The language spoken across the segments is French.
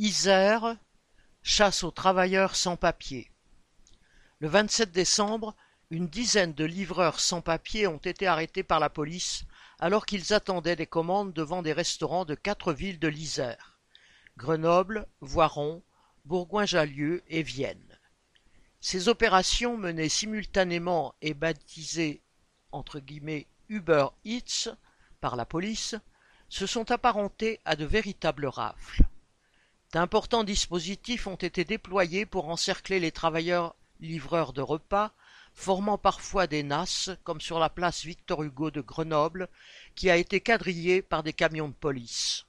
Isère, chasse aux travailleurs sans-papiers. Le vingt-sept décembre, une dizaine de livreurs sans-papiers ont été arrêtés par la police alors qu'ils attendaient des commandes devant des restaurants de quatre villes de l'Isère: Grenoble, Voiron, Bourgoin-Jallieu et Vienne. Ces opérations menées simultanément et baptisées Uber Eats par la police se sont apparentées à de véritables rafles. D'importants dispositifs ont été déployés pour encercler les travailleurs livreurs de repas, formant parfois des nasses, comme sur la place Victor-Hugo de Grenoble, qui a été quadrillée par des camions de police.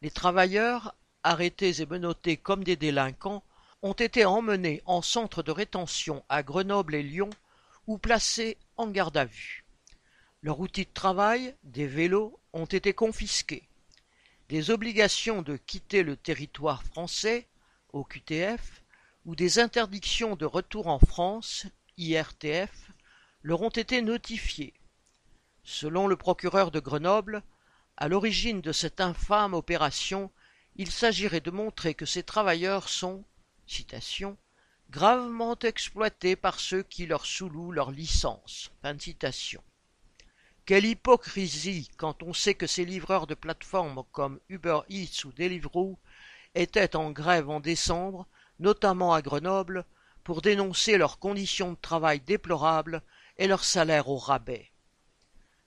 Les travailleurs, arrêtés et menottés comme des délinquants, ont été emmenés en centre de rétention à Grenoble et Lyon, ou placés en garde à vue. Leurs outils de travail, des vélos, ont été confisqués. Des obligations de quitter le territoire français, OQTF, ou des interdictions de retour en France, IRTF, leur ont été notifiées. Selon le procureur de Grenoble, à l'origine de cette infâme opération, il s'agirait de montrer que ces travailleurs sont citation, gravement exploités par ceux qui leur sous-louent leur licence. Quelle hypocrisie quand on sait que ces livreurs de plateformes comme Uber Eats ou Deliveroo étaient en grève en décembre, notamment à Grenoble, pour dénoncer leurs conditions de travail déplorables et leurs salaires au rabais.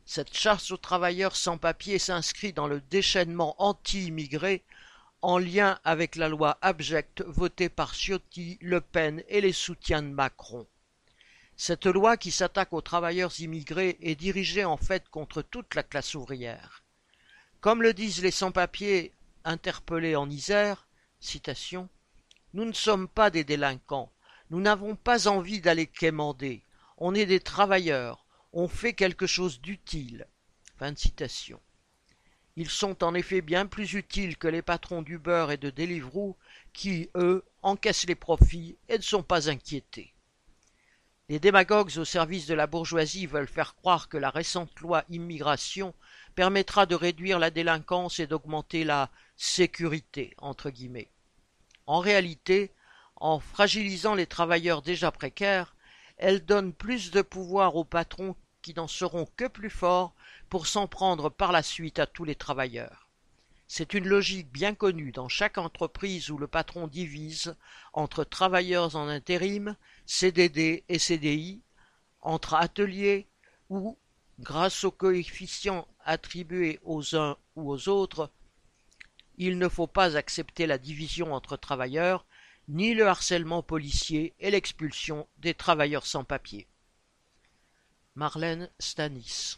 Cette chasse aux travailleurs sans papier s'inscrit dans le déchaînement anti-immigré en lien avec la loi abjecte votée par Ciotti, Le Pen et les soutiens de Macron. Cette loi qui s'attaque aux travailleurs immigrés est dirigée en fait contre toute la classe ouvrière. Comme le disent les sans-papiers interpellés en Isère, Nous ne sommes pas des délinquants, nous n'avons pas envie d'aller quémander, on est des travailleurs, on fait quelque chose d'utile. Ils sont en effet bien plus utiles que les patrons d'Uber et de Deliveroo qui, eux, encaissent les profits et ne sont pas inquiétés. Les démagogues au service de la bourgeoisie veulent faire croire que la récente loi immigration permettra de réduire la délinquance et d'augmenter la sécurité entre guillemets. En réalité, en fragilisant les travailleurs déjà précaires, elle donne plus de pouvoir aux patrons qui n'en seront que plus forts pour s'en prendre par la suite à tous les travailleurs. C'est une logique bien connue dans chaque entreprise où le patron divise entre travailleurs en intérim, CDD et CDI, entre ateliers ou, grâce aux coefficients attribués aux uns ou aux autres, il ne faut pas accepter la division entre travailleurs, ni le harcèlement policier et l'expulsion des travailleurs sans papier. Marlène Stanis